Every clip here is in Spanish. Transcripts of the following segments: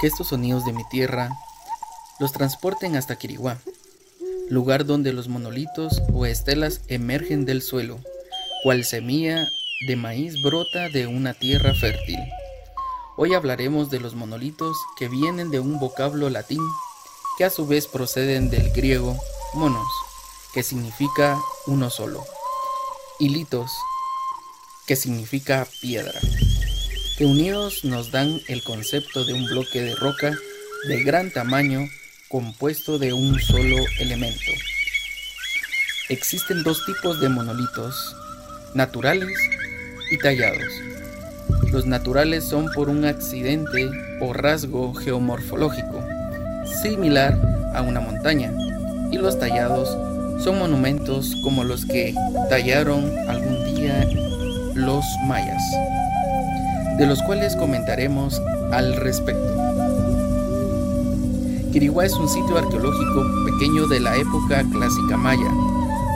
que estos sonidos de mi tierra los transporten hasta Quiriguá, lugar donde los monolitos o estelas emergen del suelo, cual semilla de maíz brota de una tierra fértil. Hoy hablaremos de los monolitos que vienen de un vocablo latín que a su vez proceden del griego monos, que significa uno solo, y litos, que significa piedra, unidos nos dan el concepto de un bloque de roca de gran tamaño compuesto de un solo elemento. Existen dos tipos de monolitos, naturales y tallados. Los naturales son por un accidente o rasgo geomorfológico, similar a una montaña, y los tallados son monumentos como los que tallaron algún día los mayas, de los cuales comentaremos al respecto. Quiriguá es un sitio arqueológico pequeño de la época clásica maya,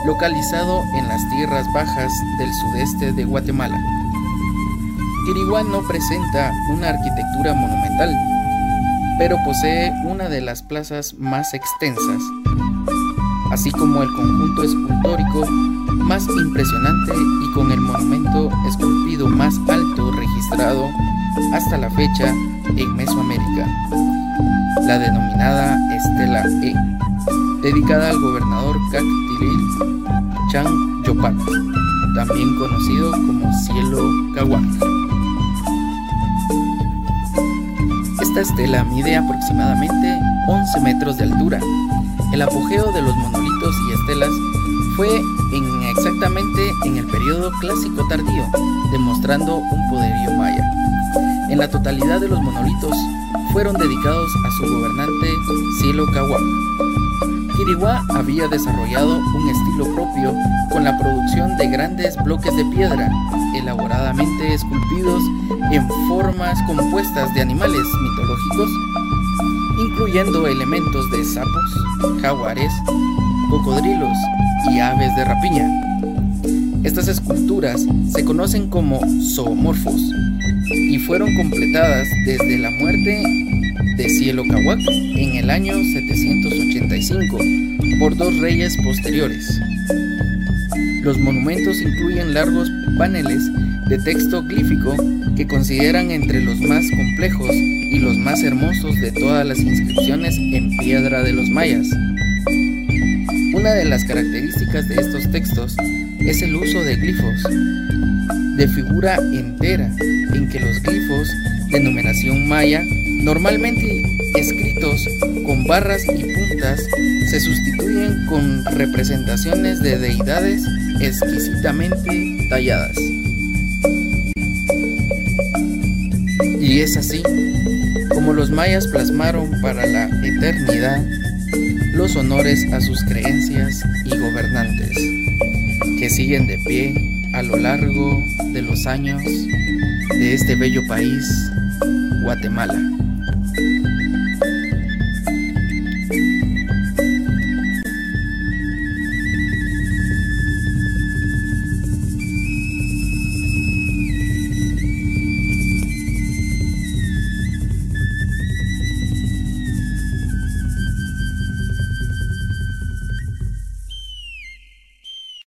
localizado en las tierras bajas del sudeste de Guatemala. Quiriguá no presenta una arquitectura monumental, pero posee una de las plazas más extensas, así como el conjunto escultórico más impresionante y con el monumento esculpido más alto registrado hasta la fecha en Mesoamérica, la denominada Estela E, dedicada al gobernador Cactilil Chan Yopat, también conocido como Cielo Cahuac. Esta estela mide aproximadamente 11 metros de altura. El apogeo de los monolitos y estelas fue en exactamente en el periodo clásico tardío, demostrando un poderío maya. En la totalidad de los monolitos fueron dedicados a su gobernante Cielo Cahuac. Quiriguá había desarrollado un estilo propio con la producción de grandes bloques de piedra, elaboradamente esculpidos en formas compuestas de animales mitológicos, incluyendo elementos de sapos, jaguares, cocodrilos y aves de rapiña. Estas esculturas se conocen como zoomorfos y fueron completadas desde la muerte de Cielo Cahuac en el año 785 por dos reyes posteriores. Los monumentos incluyen largos paneles de texto glífico que consideran entre los más complejos y los más hermosos de todas las inscripciones en piedra de los mayas. Una de las características de estos textos es el uso de glifos de figura entera, en que los glifos de numeración maya, normalmente escritos con barras y puntas, se sustituyen con representaciones de deidades exquisitamente talladas. Y es así como los mayas plasmaron para la eternidad los honores a sus creencias y gobernantes, que siguen de pie a lo largo de los años de este bello país, Guatemala.